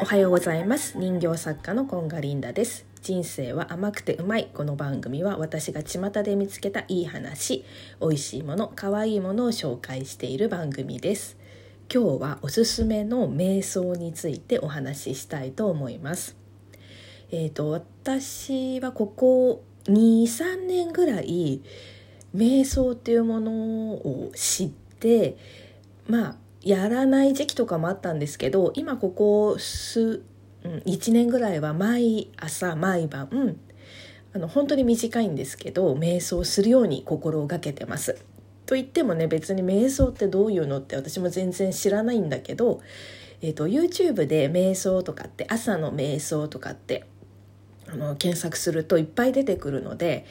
おはようございます。人形作家のコンガリンダです。人生は甘くてうまいこの番組は私が巷で見つけたいい話美味しいもの可愛いものを紹介している番組です。今日はおすすめの瞑想についてお話ししたいと思います。えーと、私はここ23年ぐらい瞑想っていうものを知ってでまあやらない時期とかもあったんですけど今ここ数、うん、1年ぐらいは毎朝毎晩あの本当に短いんですけど瞑想するように心がけてます。と言ってもね別に瞑想ってどういうのって私も全然知らないんだけど、えーと、YouTube で瞑想とかって朝の瞑想とかってあの検索するといっぱい出てくるので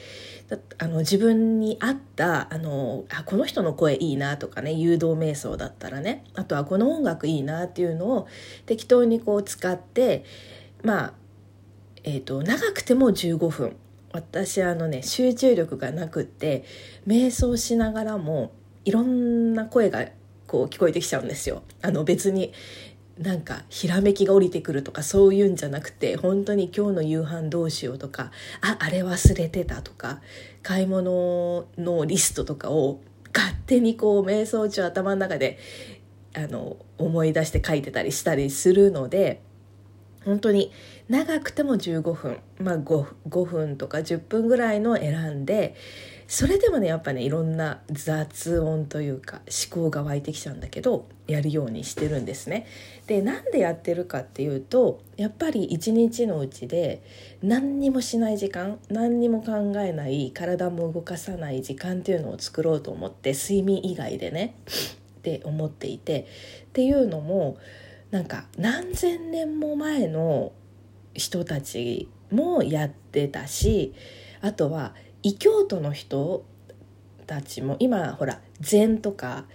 あの自分に合ったあのあこの人の声いいなとかね誘導瞑想だったらねあとはこの音楽いいなっていうのを適当にこう使ってまあえーと、長くても15分私あのね集中力がなくって瞑想しながらもいろんな声がこう聞こえてきちゃうんですよ。あの別になんかひらめきが降りてくるとかそういうんじゃなくて本当に今日の夕飯どうしようとかああれ忘れてたとか買い物のリストとかを勝手にこう瞑想中頭の中であの思い出して書いてたりしたりするので本当に長くても15分まあ 5, 5分とか10分ぐらいの選んでそれでもねやっぱねいろんな雑音というか思考が湧いてきちゃうんだけどやるようにしてるんですね。でなんでやってるかっていうとやっぱり一日のうちで何にもしない時間何にも考えない体も動かさない時間っていうのを作ろうと思って睡眠以外でねって思っていてっていうのもなんか何千年も前の人たちもやってたしあとは異教徒の人たちも今ほら禅とか、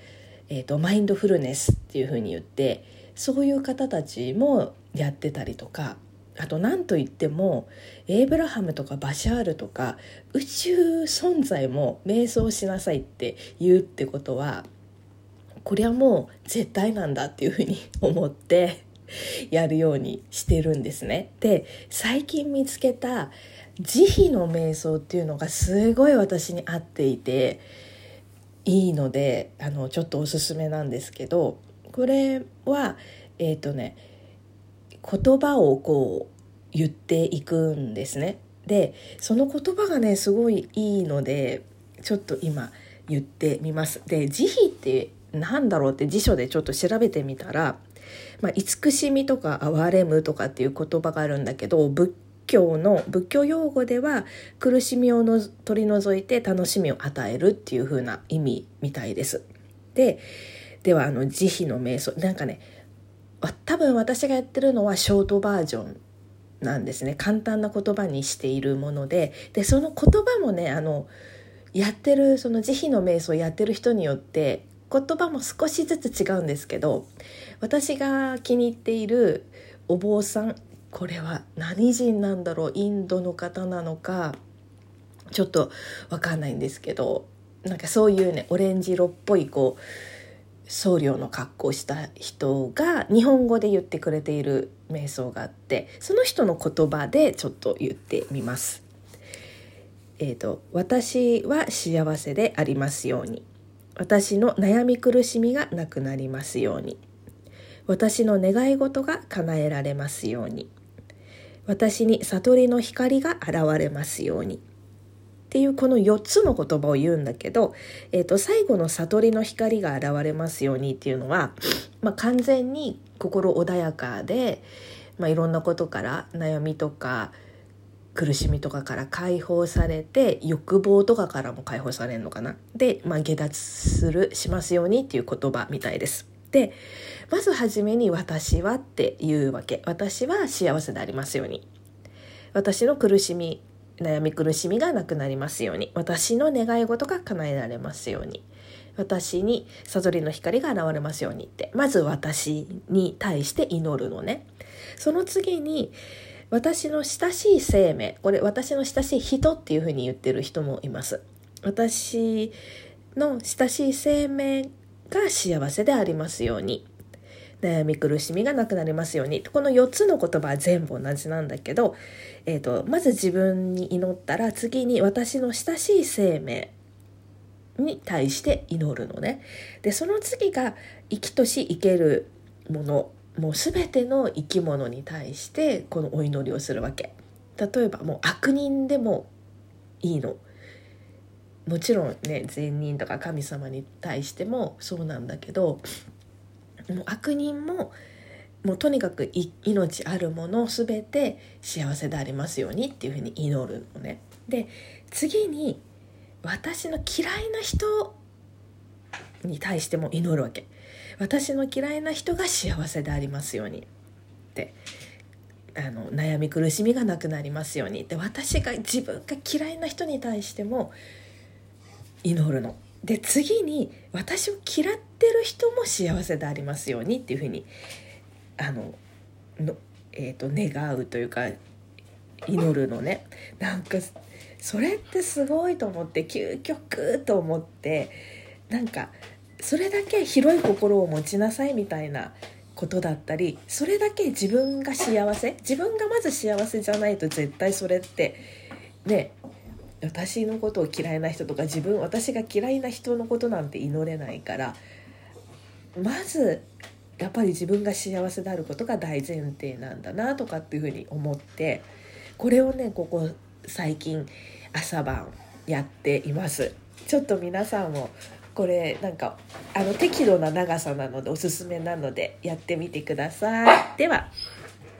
えーと、マインドフルネスっていうふうに言ってそういう方たちもやってたりとかあと何といってもエイブラハムとかバシャールとか宇宙存在も瞑想しなさいって言うってことはこれはもう絶対なんだっていうふうに思って。やるようにしてるんですね。で最近見つけた慈悲の瞑想っていうのがすごい私に合っていていいのであのちょっとおすすめなんですけどこれはえっ、ー、とね言葉をこう言っていくんですね。でその言葉がねすごいいいのでちょっと今言ってみます。で慈悲って何だろうって辞書でちょっと調べてみたら「まあ、慈しみ」とか「憐れむ」とかっていう言葉があるんだけど仏教の仏教用語では苦しみをの取り除いて楽しみを与えるっていう風な意味みたいです。でではあの慈悲の瞑想。なんかね多分私がやってるのはショートバージョンなんですね。簡単な言葉にしているもので。でその言葉もねあのやってるその慈悲の瞑想をやってる人によって言葉も少しずつ違うんですけど私が気に入っているお坊さんこれは何人なんだろうインドの方なのかちょっと分かんないんですけどなんかそういうねオレンジ色っぽいこう僧侶の格好をした人が日本語で言ってくれている瞑想があってその人の言葉でちょっと言ってみます。えーと、私は幸せでありますように私の悩み苦しみがなくなりますように私の願い事が叶えられますように私に悟りの光が現れますように。っていうこの4つの言葉を言うんだけど、えー、と最後の悟りの光が現れますようにっていうのは、まあ、完全に心穏やかで、まあ、いろんなことから悩みとか苦しみとかから解放されて欲望とかからも解放されるのかなで、まあ、下脱するしますようにっていう言葉みたいです。でまず初めに「私は」っていうわけ。私は幸せでありますように。私の苦しみ悩み苦しみがなくなりますように。私の願い事が叶えられますように。私に悟りの光が現れますようにって。まず私に対して祈るのね。その次に私の親しい生命。これ私の親しい人っていうふうに言ってる人もいます。私の親しい生命が幸せでありますように悩み苦しみがなくなりますようにこの4つの言葉は全部同じなんだけど、えーと、まず自分に祈ったら次に私の親しい生命に対して祈るのね。でその次が生きとし生けるものもう全ての生き物に対してこのお祈りをするわけ。例えばもう悪人でもいいの。もちろんね善人とか神様に対してもそうなんだけどもう悪人ももうとにかく命あるもの全て幸せでありますようにっていうふうに祈るのね。で次に私の嫌いな人に対しても祈るわけ。私の嫌いな人が幸せでありますようにってあの悩み苦しみがなくなりますようにで私が自分が嫌いな人に対しても祈るの。で次に私を嫌ってる人も幸せでありますようにっていうふうにあのの、えーと、願うというか祈るのねなんかそれってすごいと思って究極と思ってなんかそれだけ広い心を持ちなさいみたいなことだったりそれだけ自分が幸せ自分がまず幸せじゃないと絶対それってね私のことを嫌いな人とか自分私が嫌いな人のことなんて祈れないからまずやっぱり自分が幸せであることが大前提なんだなとかっていうふうに思ってこれをねここ最近朝晩やっています。ちょっと皆さんもこれなんかあの適度な長さなのでおすすめなのでやってみてください。では。